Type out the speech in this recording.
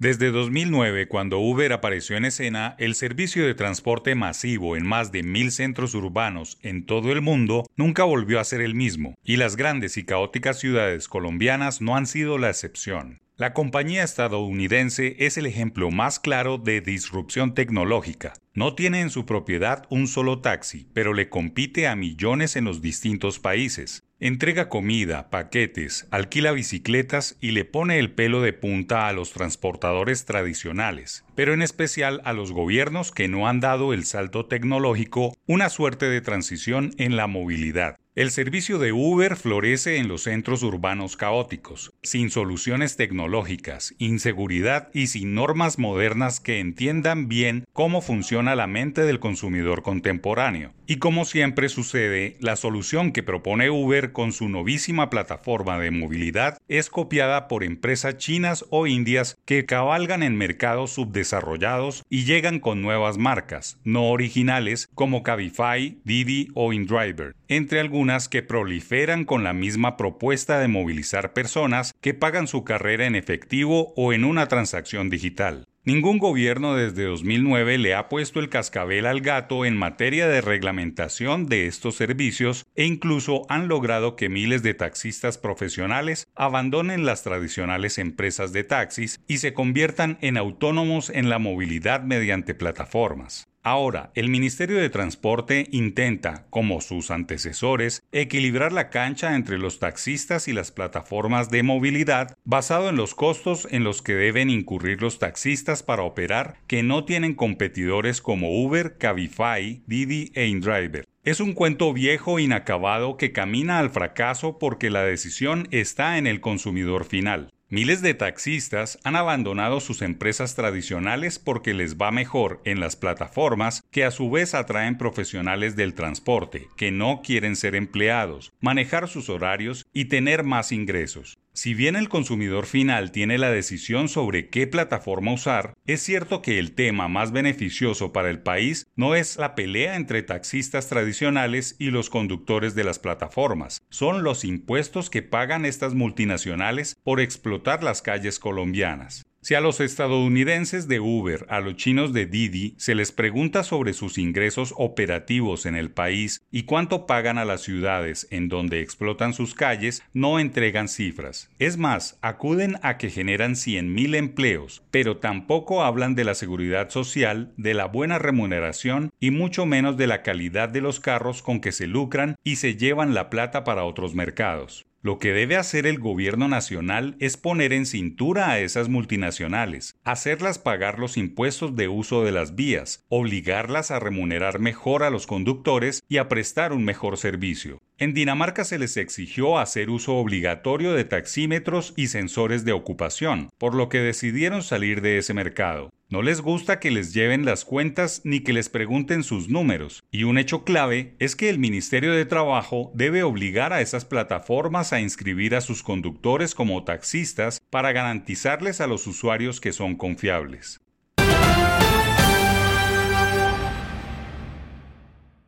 Desde 2009, cuando Uber apareció en escena, el servicio de transporte masivo en más de mil centros urbanos en todo el mundo nunca volvió a ser el mismo, y las grandes y caóticas ciudades colombianas no han sido la excepción. La compañía estadounidense es el ejemplo más claro de disrupción tecnológica. No tiene en su propiedad un solo taxi, pero le compite a millones en los distintos países. Entrega comida, paquetes, alquila bicicletas y le pone el pelo de punta a los transportadores tradicionales, pero en especial a los gobiernos que no han dado el salto tecnológico, una suerte de transición en la movilidad. El servicio de Uber florece en los centros urbanos caóticos, sin soluciones tecnológicas, inseguridad y sin normas modernas que entiendan bien cómo funciona la mente del consumidor contemporáneo. Y como siempre sucede, la solución que propone Uber con su novísima plataforma de movilidad es copiada por empresas chinas o indias que cabalgan en mercados subdesarrollados y llegan con nuevas marcas, no originales como Cabify, Didi o InDriver, entre algunas que proliferan con la misma propuesta de movilizar personas que pagan su carrera en efectivo o en una transacción digital. Ningún gobierno desde 2009 le ha puesto el cascabel al gato en materia de reglamentación de estos servicios e incluso han logrado que miles de taxistas profesionales abandonen las tradicionales empresas de taxis y se conviertan en autónomos en la movilidad mediante plataformas. Ahora, el Ministerio de Transporte intenta, como sus antecesores, equilibrar la cancha entre los taxistas y las plataformas de movilidad basado en los costos en los que deben incurrir los taxistas para operar que no tienen competidores como Uber, Cabify, Didi e InDriver. Es un cuento viejo inacabado que camina al fracaso porque la decisión está en el consumidor final. Miles de taxistas han abandonado sus empresas tradicionales porque les va mejor en las plataformas que a su vez atraen profesionales del transporte que no quieren ser empleados, manejar sus horarios y tener más ingresos. Si bien el consumidor final tiene la decisión sobre qué plataforma usar, es cierto que el tema más beneficioso para el país no es la pelea entre taxistas tradicionales y los conductores de las plataformas, son los impuestos que pagan estas multinacionales por explotar las calles colombianas. Si a los estadounidenses de Uber, a los chinos de Didi, se les pregunta sobre sus ingresos operativos en el país y cuánto pagan a las ciudades en donde explotan sus calles, no entregan cifras. Es más, acuden a que generan 100.000 empleos, pero tampoco hablan de la seguridad social, de la buena remuneración y mucho menos de la calidad de los carros con que se lucran y se llevan la plata para otros mercados. Lo que debe hacer el gobierno nacional es poner en cintura a esas multinacionales, hacerlas pagar los impuestos de uso de las vías, obligarlas a remunerar mejor a los conductores y a prestar un mejor servicio. En Dinamarca se les exigió hacer uso obligatorio de taxímetros y sensores de ocupación, por lo que decidieron salir de ese mercado. No les gusta que les lleven las cuentas ni que les pregunten sus números, y un hecho clave es que el Ministerio de Trabajo debe obligar a esas plataformas a inscribir a sus conductores como taxistas para garantizarles a los usuarios que son confiables.